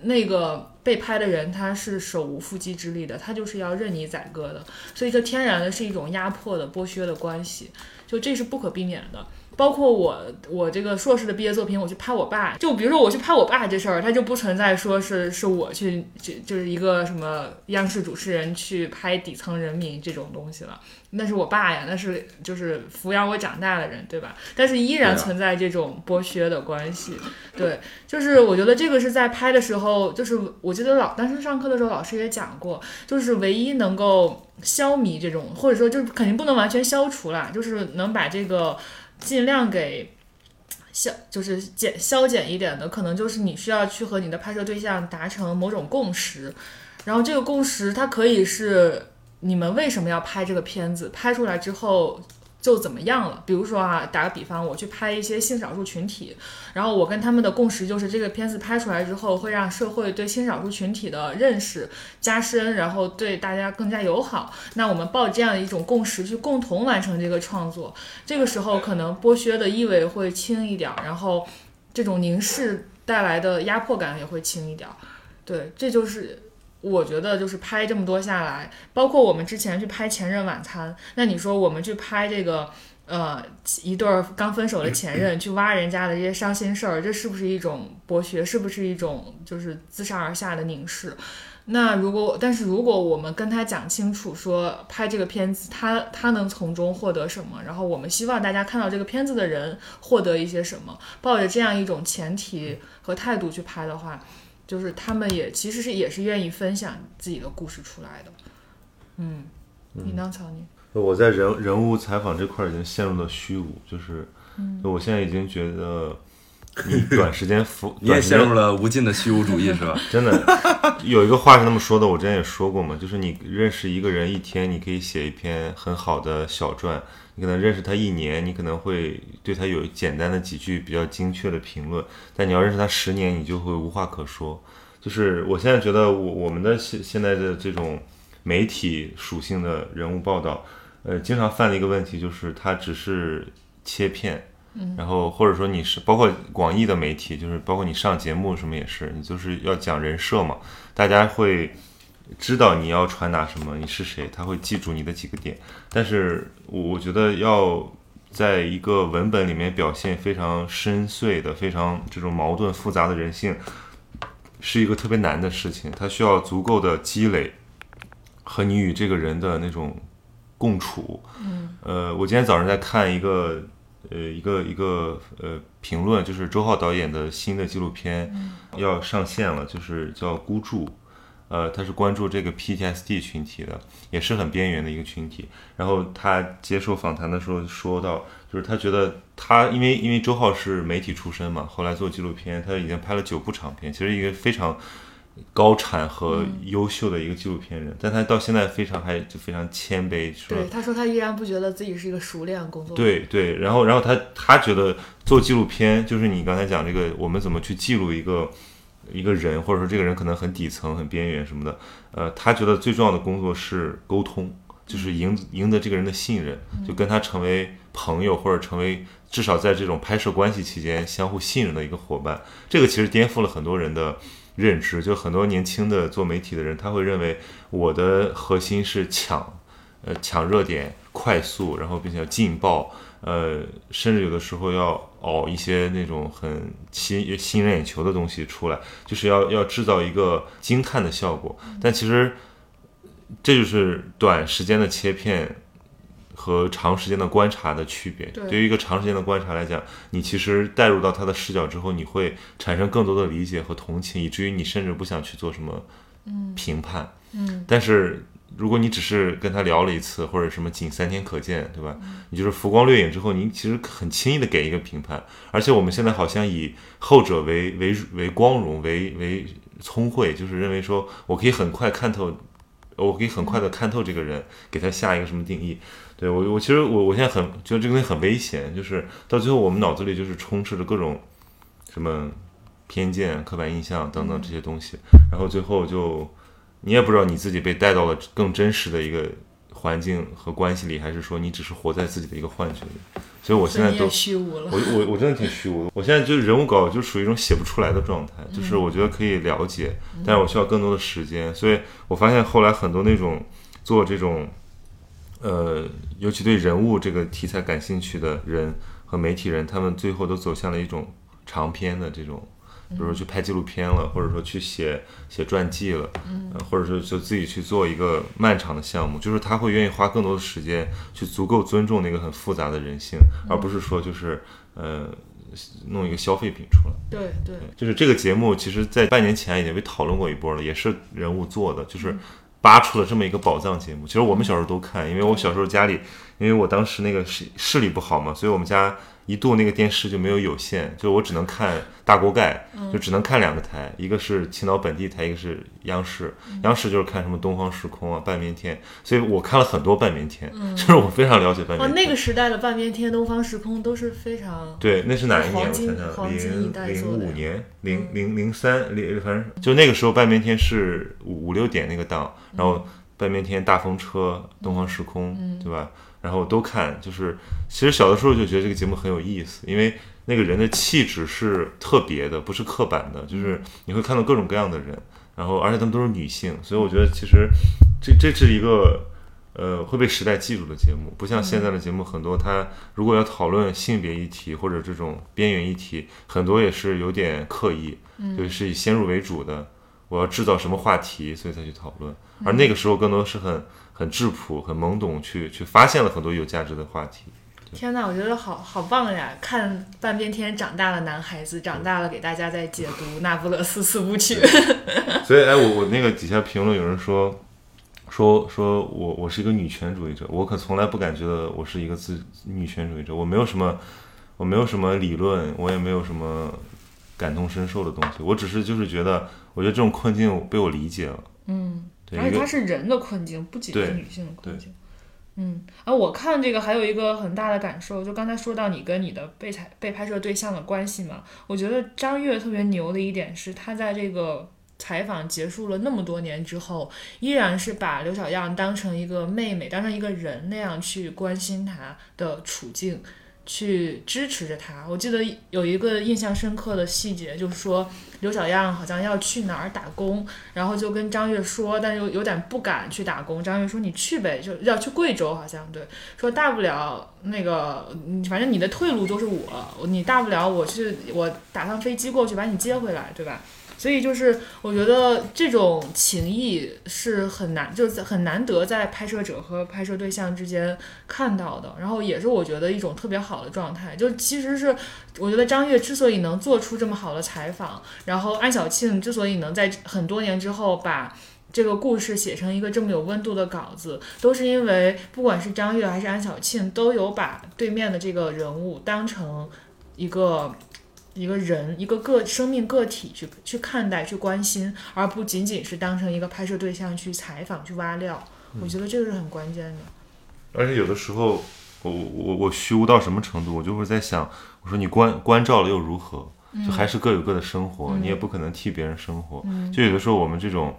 那个被拍的人他是手无缚鸡之力的，他就是要任你宰割的，所以这天然的是一种压迫的、剥削的關係，就这是不可避免的。包括我，我这个硕士的毕业作品，我去拍我爸，就比如说我去拍我爸这事儿，它就不存在说是是我去，就就是一个什么央视主持人去拍底层人民这种东西了，那是我爸呀，那是就是抚养我长大的人，对吧？但是依然存在这种剥削的关系。对，就是我觉得这个是在拍的时候，就是我记得老当时上课的时候老师也讲过，就是唯一能够消弭这种，或者说就是肯定不能完全消除啦，就是能把这个。尽量给消就是减消减一点的，可能就是你需要去和你的拍摄对象达成某种共识，然后这个共识它可以是你们为什么要拍这个片子，拍出来之后。就怎么样了？比如说啊，打个比方，我去拍一些性少数群体，然后我跟他们的共识就是，这个片子拍出来之后，会让社会对性少数群体的认识加深，然后对大家更加友好。那我们抱这样一种共识去共同完成这个创作，这个时候可能剥削的意味会轻一点，然后这种凝视带来的压迫感也会轻一点。对，这就是。我觉得就是拍这么多下来，包括我们之前去拍《前任晚餐》，那你说我们去拍这个，呃，一对儿刚分手的前任去挖人家的这些伤心事儿，这是不是一种剥削？是不是一种就是自上而下的凝视？那如果，但是如果我们跟他讲清楚，说拍这个片子，他他能从中获得什么，然后我们希望大家看到这个片子的人获得一些什么，抱着这样一种前提和态度去拍的话。就是他们也其实是也是愿意分享自己的故事出来的，嗯，你呢，曹宁？我在人人物采访这块儿已经陷入了虚无，就是，我现在已经觉得，你短时间服，你也陷入了无尽的虚无主义是吧？真的有一个话是那么说的，我之前也说过嘛，就是你认识一个人一天，你可以写一篇很好的小传；你可能认识他一年，你可能会对他有简单的几句比较精确的评论，但你要认识他十年，你就会无话可说。就是我现在觉得我我们的现现在的这种媒体属性的人物报道，呃，经常犯的一个问题就是它只是切片。然后或者说你是包括广义的媒体，就是包括你上节目什么也是，你就是要讲人设嘛，大家会知道你要传达什么，你是谁，他会记住你的几个点。但是我我觉得要在一个文本里面表现非常深邃的、非常这种矛盾复杂的人性，是一个特别难的事情，它需要足够的积累和你与这个人的那种共处。嗯，呃，我今天早上在看一个。呃，一个一个呃评论，就是周浩导演的新的纪录片要上线了，就是叫《孤注》，呃，他是关注这个 PTSD 群体的，也是很边缘的一个群体。然后他接受访谈的时候说到，就是他觉得他因为因为周浩是媒体出身嘛，后来做纪录片，他已经拍了九部长片，其实一个非常高产和优秀的一个纪录片人，但他到现在非常还就非常谦卑，说对，他说他依然不觉得自己是一个熟练工作。，对对，然后然后他他觉得做纪录片就是你刚才讲这个，我们怎么去记录一个一个人，或者说这个人可能很底层、很边缘什么的，呃，他觉得最重要的工作是沟通，就是赢赢得这个人的信任，就跟他成为朋友，或者成为至少在这种拍摄关系期间相互信任的一个伙伴。这个其实颠覆了很多人的。认知就很多年轻的做媒体的人，他会认为我的核心是抢，呃，抢热点、快速，然后并且要劲爆，呃，甚至有的时候要熬一些那种很吸吸引人眼球的东西出来，就是要要制造一个惊叹的效果。但其实这就是短时间的切片和长时间的观察的区别。对对于一个长时间的观察来讲，你其实带入到他的视角之后，你会产生更多的理解和同情，以至于你甚至不想去做什么评判。嗯，但是如果你只是跟他聊了一次，或者什么仅三天可见，对吧？你就是浮光掠影之后，你其实很轻易的给一个评判。而且我们现在好像以后者为为为光荣，为为聪慧，就是认为说我可以很快看透，我可以很快的看透这个人，给他下一个什么定义。对我，我其实我我现在很觉得这个东西很危险，就是到最后我们脑子里就是充斥着各种什么偏见、刻板印象等等这些东西，然后最后就你也不知道你自己被带到了更真实的一个环境和关系里，还是说你只是活在自己的一个幻觉里。所以我现在都虚无了。我我我真的挺虚无的。我现在就是人物稿就属于一种写不出来的状态，就是我觉得可以了解，但是我需要更多的时间。所以我发现后来很多那种做这种，呃，尤其对人物这个题材感兴趣的人和媒体人，他们最后都走向了一种长篇的这种。比如说去拍纪录片了，或者说去写写传记了，呃或者说就自己去做一个漫长的项目，就是他会愿意花更多的时间去足够尊重那个很复杂的人性，而不是说就是呃弄一个消费品出来。对对，就是这个节目，其实在半年前已经被讨论过一波了，也是人物做的，就是扒出了这么一个宝藏节目。其实我们小时候都看，因为我小时候家里因为我当时那个视视力不好嘛，所以我们家一度那个电视就没有有线，就我只能看大锅盖，就只能看两个台，一个是青岛本地台，一个是央视。央视就是看什么东方时空啊、半边天，所以我看了很多半边天，就是我非常了解半，边天。那个时代的半边天、东方时空都是非常对，那是哪一年？我黄金想想，黄金一零零五年、零零零三、零，反正就那个时候，半边天是五五六点那个档，然后半边天、大风车、东方时空，对吧？然后都看，就是其实小的时候就觉得这个节目很有意思，因为那个人的气质是特别的，不是刻板的，就是你会看到各种各样的人，然后而且他们都是女性，所以我觉得其实这这是一个。呃，会被时代记住的节目，不像现在的节目，很多它如果要讨论性别议题或者这种边缘议题，很多也是有点刻意，就是以先入为主的，我要制造什么话题，所以才去讨论。而那个时候更多是很很质朴、很懵懂去去发现了很多有价值的话题。天呐，我觉得好好棒呀！看半边天长大了男孩子，长大了给大家在解读《那不勒斯四部曲》。所以，哎，我我那个底下评论有人说。说说我我是一个女权主义者，我可从来不感觉到我是一个自女权主义者，我没有什么，我没有什么理论，我也没有什么感同身受的东西，我只是就是觉得，我觉得这种困境被我理解了，嗯，而且它是人的困境，不仅是女性的困境。嗯，啊我看这个还有一个很大的感受，就刚才说到你跟你的被采被拍摄对象的关系嘛，我觉得张悦特别牛的一点是，他在这个采访结束了那么多年之后，依然是把刘小样当成一个妹妹，当成一个人那样去关心她的处境，去支持着他。我记得有一个印象深刻的细节，就是说刘小样好像要去哪儿打工，然后就跟张悦说，但是又有点不敢去打工。张悦说：“你去呗，就要去贵州，好像对，说大不了那个，反正你的退路就是我，你大不了我去，我打趟飞机过去把你接回来，对吧？”所以就是我觉得这种情谊是很难，就是很难得在拍摄者和拍摄对象之间看到的，然后也是我觉得一种特别好的状态。就其实是我觉得张悦之所以能做出这么好的采访，然后安小庆之所以能在很多年之后把。这个故事写成一个这么有温度的稿子，都是因为不管是张悦还是安小庆，都有把对面的这个人物当成一个一个人、一个个生命个体去去看待、去关心，而不仅仅是当成一个拍摄对象去采访、去挖料。我觉得这个是很关键的。而且有的时候，我我我虚无到什么程度，我就会在想，我说你关关照了又如何？就还是各有各的生活，你也不可能替别人生活。就有的时候我们这种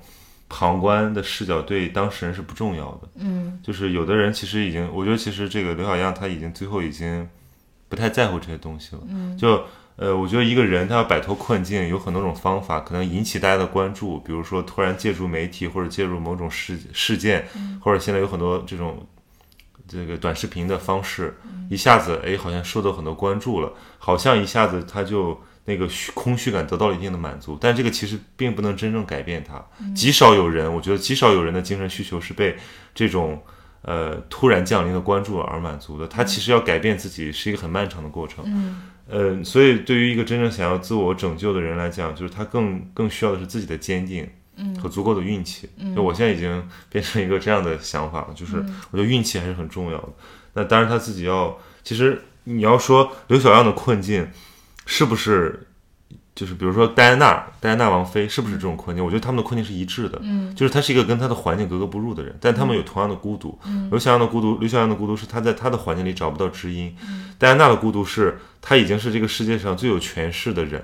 旁观的视角对当事人是不重要的。嗯就是有的人其实已经，我觉得其实这个刘小样他已经最后已经不太在乎这些东西了。嗯就呃，我觉得一个人他要摆脱困境，有很多种方法，可能引起大家的关注，比如说突然借助媒体或者借助某种事事件，或者现在有很多这种这个短视频的方式，一下子哎好像受到很多关注了，好像一下子他就那个虚空虚感得到了一定的满足，但这个其实并不能真正改变他。极少有人，我觉得极少有人的精神需求是被这种呃突然降临的关注而满足的。他其实要改变自己是一个很漫长的过程。嗯呃，所以对于一个真正想要自我拯救的人来讲，就是他更更需要的是自己的坚定和足够的运气。就我现在已经变成一个这样的想法了，就是我觉得运气还是很重要的。那当然他自己要，其实你要说刘小样的困境是不是？就是比如说戴安娜，戴安娜王妃是不是这种困境？我觉得他们的困境是一致的，嗯就是他是一个跟他的环境格格不入的人，但他们有同样的孤独。刘小样的孤独，刘小阳的孤独是他在他的环境里找不到知音，戴安娜的孤独是他已经是这个世界上最有权势的人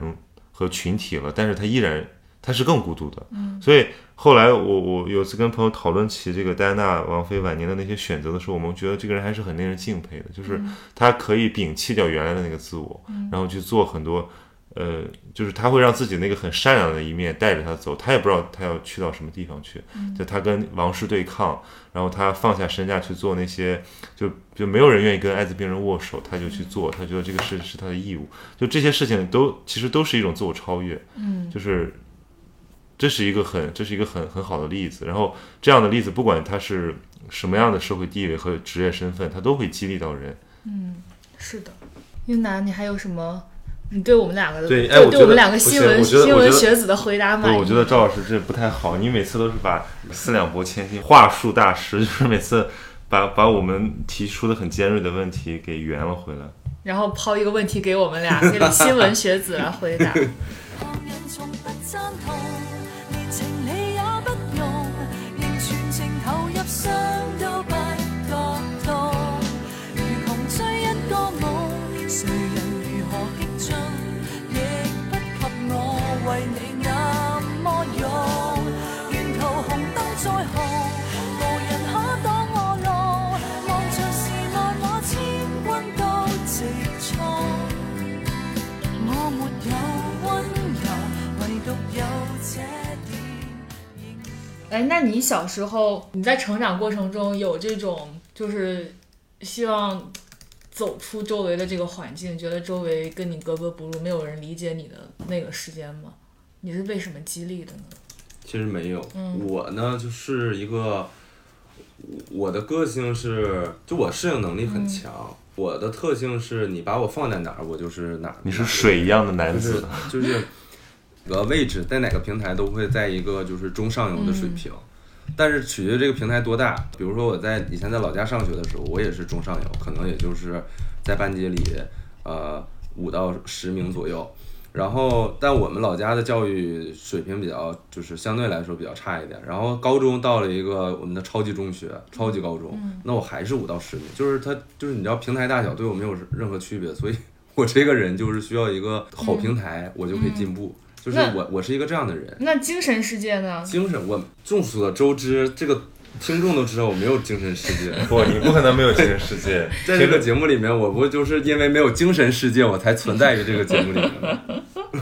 和群体了，但是他依然他是更孤独的。嗯所以后来我我有次跟朋友讨论起这个戴安娜王妃晚年的那些选择的时候，我们觉得这个人还是很令人敬佩的，就是他可以摒弃掉原来的那个自我，然后去做很多。呃，就是他会让自己那个很善良的一面带着他走，他也不知道他要去到什么地方去。就他跟王室对抗，然后他放下身价去做那些，就就没有人愿意跟艾滋病人握手，他就去做，他觉得这个事是他的义务。就这些事情都其实都是一种自我超越，嗯就是这是一个很这是一个很很好的例子。然后这样的例子，不管他是什么样的社会地位和职业身份，他都会激励到人。嗯，是的。英南，你还有什么？你对我们两个的对哎我们两个新闻新闻学子的回答满意？不，我觉得赵老师这不太好，你每次都是把四两拨千斤，话术大师，就是每次把把我们提出的很尖锐的问题给圆了回来。然后抛一个问题给我们俩，给新闻学子来回答。哎，那你小时候你在成长过程中有这种就是希望走出周围的这个环境，觉得周围跟你格格不入，没有人理解你的那个时间吗？你是被什么激励的呢？其实没有，我呢就是一个，我的个性是，就我适应能力很强。我的特性是你把我放在哪儿，我就是哪儿。你是水一样的男就是子，就是呃位置在哪个平台都会在一个就是中上游的水平，但是取决于这个平台多大。比如说我在以前在老家上学的时候，我也是中上游，可能也就是在班级里呃五到十名左右。然后，但我们老家的教育水平比较，就是相对来说比较差一点。然后高中到了一个我们的超级中学、超级高中，那我还是五到十名，就是它就是你知道平台大小对我没有任何区别，所以 我这个人就是需要一个好平台，我就可以进步。就是我我是一个这样的人，那精神世界呢？精神我众所周知，这个听众都知道我没有精神世界。不，你不可能没有精神世界。在这个节目里面，我不就是因为没有精神世界，我才存在于这个节目里面吗？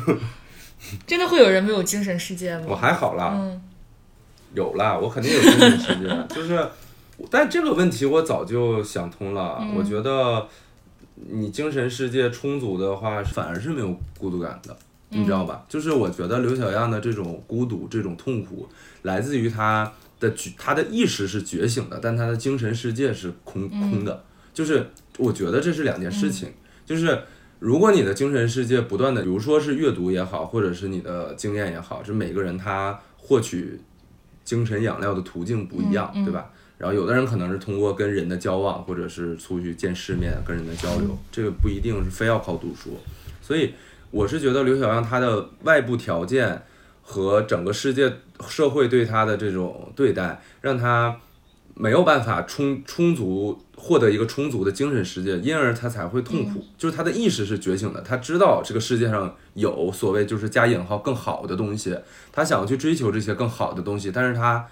真的会有人没有精神世界吗？我还好啦，嗯有啦，我肯定有精神世界，就是，但这个问题我早就想通了。嗯我觉得你精神世界充足的话，反而是没有孤独感的，你知道吧？就是我觉得刘小样的这种孤独、这种痛苦，来自于他的觉，他的意识是觉醒的，但他的精神世界是空空的。就是我觉得这是两件事情，就是。如果你的精神世界不断的，比如说是阅读也好，或者是你的经验也好，这每个人他获取精神养料的途径不一样，对吧？然后有的人可能是通过跟人的交往，或者是出去见世面、跟人的交流，这个不一定是非要靠读书。所以我是觉得刘小阳他的外部条件和整个世界社会对他的这种对待，让他没有办法充充足获得一个充足的精神世界，因而他才会痛苦。就是他的意识是觉醒的，他知道这个世界上有所谓就是加引号更好的东西，他想要去追求这些更好的东西，但是他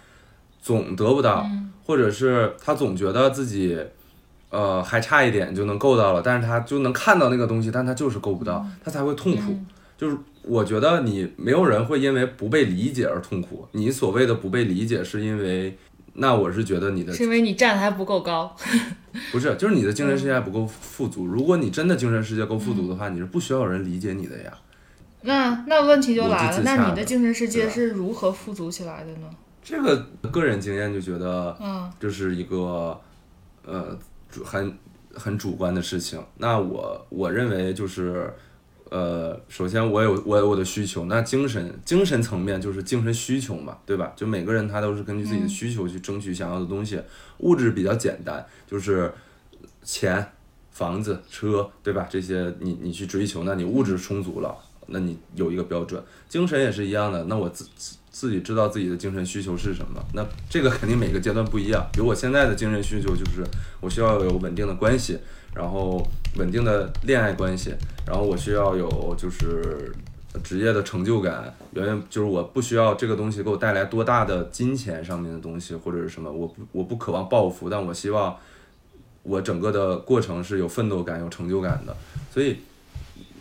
总得不到，或者是他总觉得自己。呃，还差一点就能够到了，但是他就能看到那个东西，但他就是够不到，他才会痛苦。就是我觉得你没有人会因为不被理解而痛苦，你所谓的不被理解是因为，那我是觉得你的是因为你站的还不够高。不是，就是你的精神世界还不够富足。如果你真的精神世界够富足的话，你是不需要有人理解你的呀。那那问题就来了，那你的的精神世界是如何富足起来的呢？这个个人经验就觉得，嗯这是一个呃主很很主观的事情。那我我认为就是。呃，首先我有我有我的需求，那精神精神层面就是精神需求嘛，对吧？就每个人他都是根据自己的需求去争取想要的东西。物质比较简单，就是钱、房子、车，对吧？这些你你去追求，那你物质充足了，那你有一个标准。精神也是一样的，那我自自己知道自己的精神需求是什么，那这个肯定每个阶段不一样。比如我现在的精神需求就是我需要有稳定的关系，然后稳定的恋爱关系，然后我需要有就是职业的成就感，远远就是我不需要这个东西给我带来多大的金钱上面的东西或者是什么，我不我不渴望暴富，但我希望我整个的过程是有奋斗感、有成就感的，所以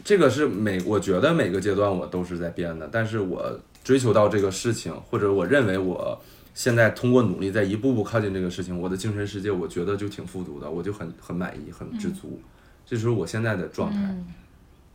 这个是每我觉得每个阶段我都是在变的，但是我追求到这个事情，或者我认为我现在通过努力在一步步靠近这个事情，我的精神世界我觉得就挺富足的，我就很很满意、很知足，这就是我现在的状态，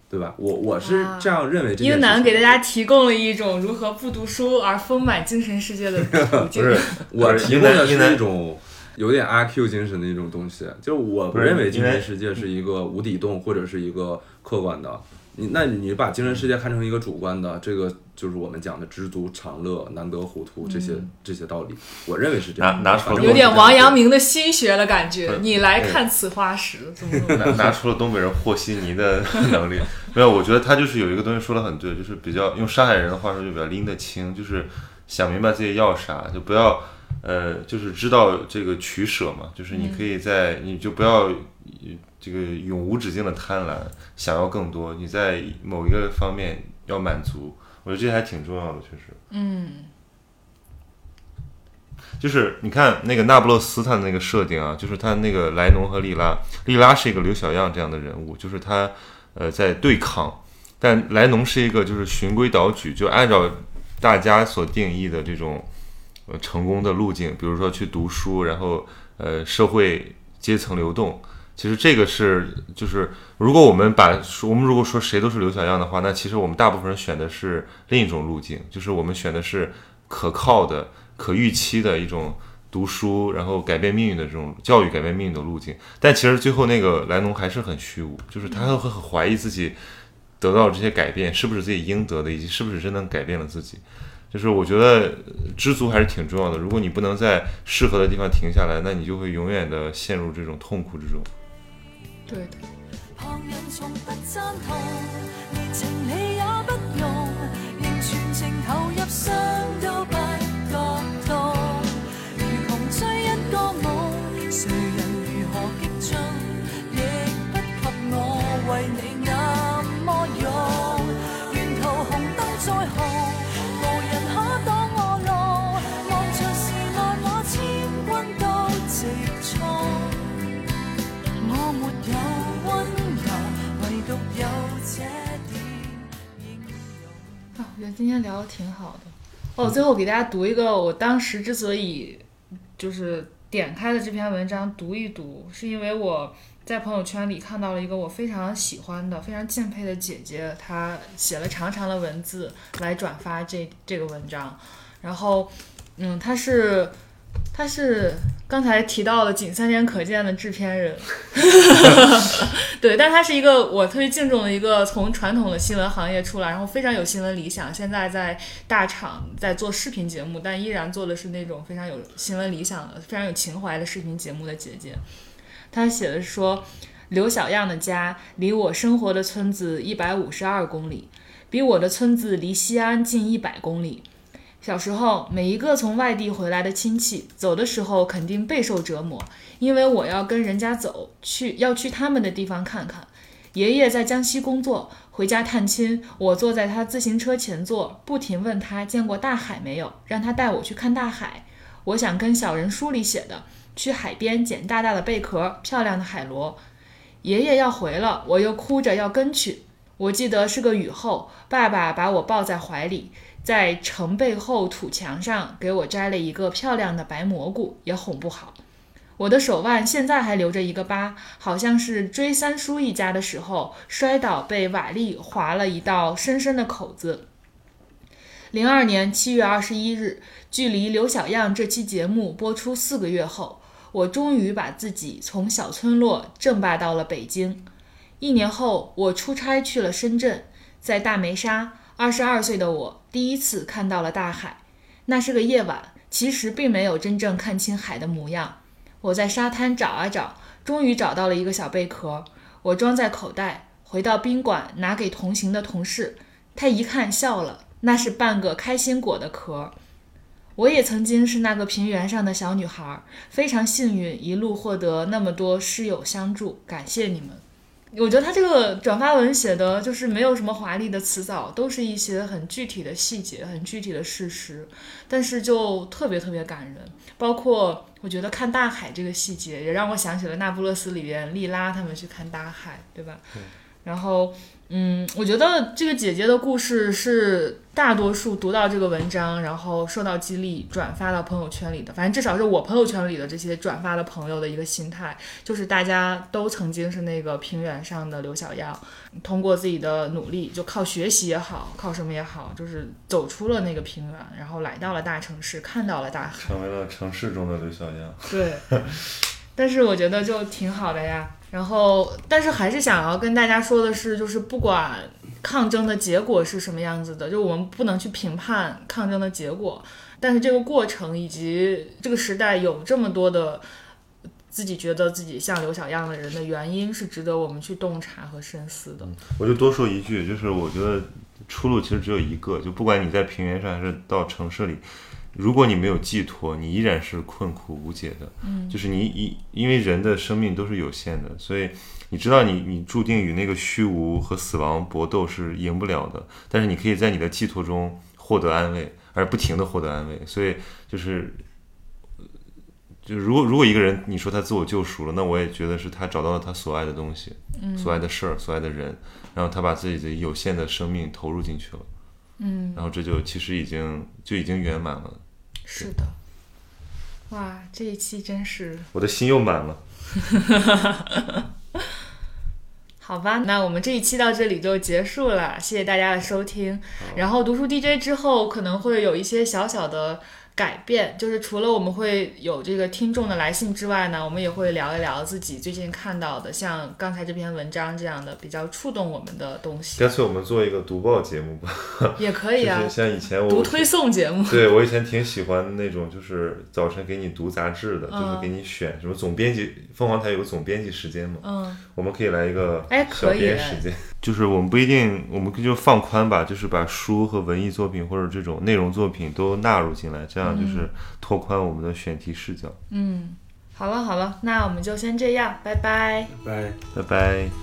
对吧？我我是这样认为英事情。男给大家提供了一种如何不读书而丰满精神世界的途径。不是，我提供的是一种有点阿 Q 精神的一种东西，就是我不认为精神世界是一个无底洞或者是一个客观的你那你把精神世界看成一个主观的，这个就是我们讲的知足常乐、难得糊涂这些、这些道理，我认为是这样。拿拿出了有点王阳明的心学的感觉。你来看此花时，怎么 拿拿出了东北人和稀泥的 能力。没有，我觉得他就是有一个东西说的很对，就是比较用上海人的话说，就比较拎得清，就是想明白自己要啥，就不要呃，就是知道这个取舍嘛，就是你可以在，你就不要呃这个永无止境的贪婪，想要更多，你在某一个方面要满足，我觉得这还挺重要的，确实。嗯就是你看那个那不勒斯他的那个设定啊，就是他那个莱农和莉拉，莉拉是一个刘小样这样的人物，就是他呃在对抗，但莱农是一个就是循规蹈矩，就按照大家所定义的这种呃成功的路径，比如说去读书，然后呃社会阶层流动。其实这个是，就是如果我们把我们如果说谁都是刘小样的话，那其实我们大部分人选的是另一种路径，就是我们选的是可靠的、可预期的一种读书，然后改变命运的这种教育改变命运的路径。但其实最后那个莱农还是很虚无，就是他会很怀疑自己得到这些改变是不是自己应得的，以及是不是真的改变了自己。就是我觉得知足还是挺重要的。如果你不能在适合的地方停下来，那你就会永远的陷入这种痛苦之中。对。的。旁人从不赞同，连情理也不用，仍全情投入，伤都不觉痛。如穷追一个梦，谁人如何激进，亦不及我为你我觉得今天聊的挺好的。哦，最后给大家读一个，我当时之所以就是点开的这篇文章读一读，是因为我在朋友圈里看到了一个我非常喜欢的、非常敬佩的姐姐，她写了长长的文字来转发这这个文章。然后，嗯，她是她是刚才提到的仅三天可见的制片人，对，但他是一个我特别敬重的一个从传统的新闻行业出来，然后非常有新闻理想，现在在大厂在做视频节目，但依然做的是那种非常有新闻理想的、非常有情怀的视频节目的姐姐。他写的是说，刘小样的家离我生活的村子一百五十二公里，比我的村子离西安近一百公里。小时候，每一个从外地回来的亲戚，走的时候肯定备受折磨，因为我要跟人家走，去要去他们的地方看看。爷爷在江西工作，回家探亲，我坐在他自行车前座，不停问他见过大海没有，让他带我去看大海。我想跟小人书里写的，去海边捡大大的贝壳，漂亮的海螺。爷爷要回了，我又哭着要跟去。我记得是个雨后，爸爸把我抱在怀里，在城背后土墙上给我摘了一个漂亮的白蘑菇，也哄不好。我的手腕现在还留着一个疤，好像是追三叔一家的时候摔倒被瓦砾划了一道深深的口子。零二年七月二十一日，距离刘小样这期节目播出四个月后，我终于把自己从小村落正霸到了北京。一年后，我出差去了深圳，在大梅沙，二十二岁的我第一次看到了大海。那是个夜晚，其实并没有真正看清海的模样。我在沙滩找啊找，终于找到了一个小贝壳，我装在口袋，回到宾馆拿给同行的同事，他一看笑了，那是半个开心果的壳。我也曾经是那个平原上的小女孩，非常幸运，一路获得那么多师友相助，感谢你们。我觉得他这个转发文写的就是没有什么华丽的词藻，都是一些很具体的细节、很具体的事实，但是就特别特别感人。包括我觉得看大海这个细节，也让我想起了《那不勒斯》里边莉拉他们去看大海，对吧？然后，嗯，我觉得这个姐姐的故事是大多数读到这个文章，然后受到激励，转发到朋友圈里的。反正至少是我朋友圈里的这些转发的朋友的一个心态，就是大家都曾经是那个平原上的刘小样，通过自己的努力，就靠学习也好，靠什么也好，就是走出了那个平原，然后来到了大城市，看到了大海。成为了城市中的刘小样。对，但是我觉得就挺好的呀。然后，但是还是想要跟大家说的是，就是不管抗争的结果是什么样子的，就我们不能去评判抗争的结果，但是这个过程以及这个时代有这么多的自己觉得自己像刘小样的人的原因，是值得我们去洞察和深思的。我就多说一句，就是我觉得出路其实只有一个，就不管你在平原上还是到城市里，如果你没有寄托，你依然是困苦无解的。嗯，就是你一因为人的生命都是有限的，所以你知道你你注定与那个虚无和死亡搏斗是赢不了的，但是你可以在你的寄托中获得安慰，而不停的获得安慰。所以就是。就如果如果一个人你说他自我救赎了，那我也觉得是他找到了他所爱的东西，所爱的事儿，所爱的人，然后他把自己的有限的生命投入进去了，嗯，然后这就其实已经就已经圆满了，是的，哇，这一期真是我的心又满了。好吧，那我们这一期到这里就结束了，谢谢大家的收听。然后读书 DJ 之后可能会有一些小小的改变，就是除了我们会有这个听众的来信之外呢，我们也会聊一聊自己最近看到的，像刚才这篇文章这样的比较触动我们的东西，干脆我们做一个读报节目吧，也可以啊 就是，像以前我 读推送节目。对我以前挺喜欢那种，就是早晨给你读杂志的，就是嗯给你选什么总编辑，凤凰台有个总编辑时间嘛，嗯，我们可以来一个小哎可以编时间，就是我们不一定，我们就放宽吧，就是把书和文艺作品或者这种内容作品都纳入进来，这样就是拓宽我们的选题视角。嗯好了好了那我们就先这样拜拜。拜拜。拜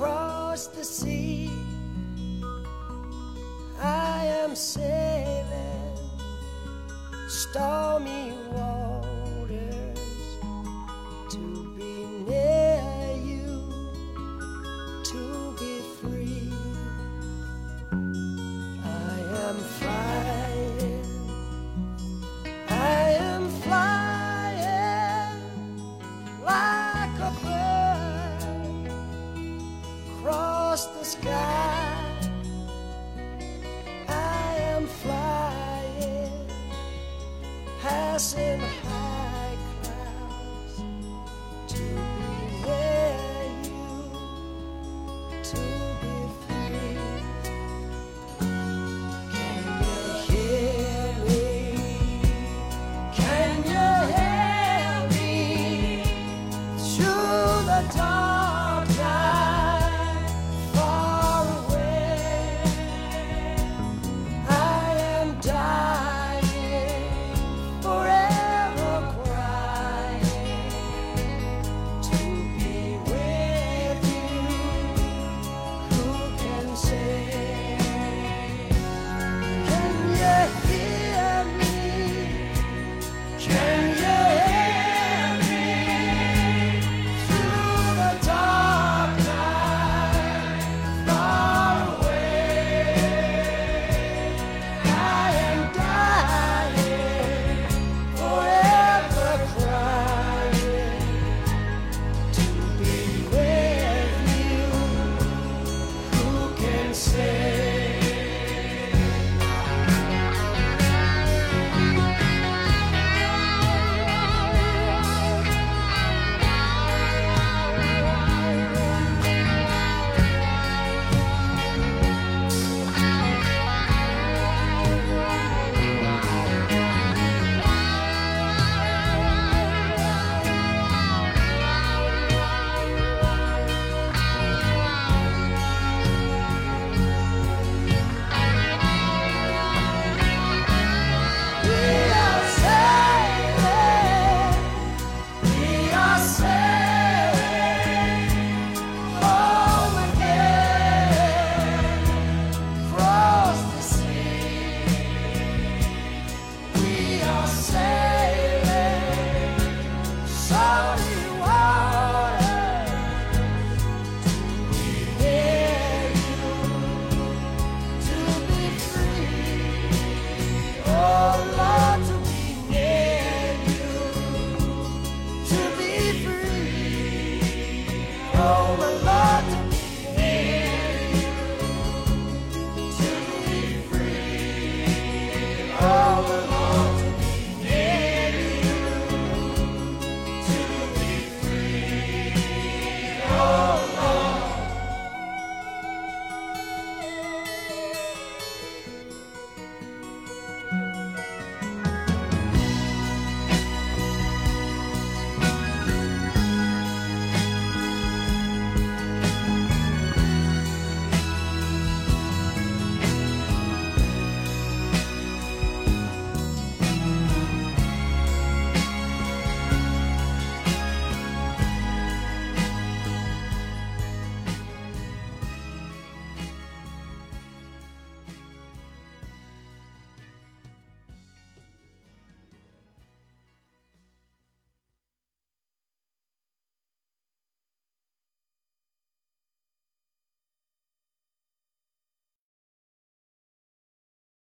Cross the sea, I am sailing stormy waters across the sky. I am flying, passing high.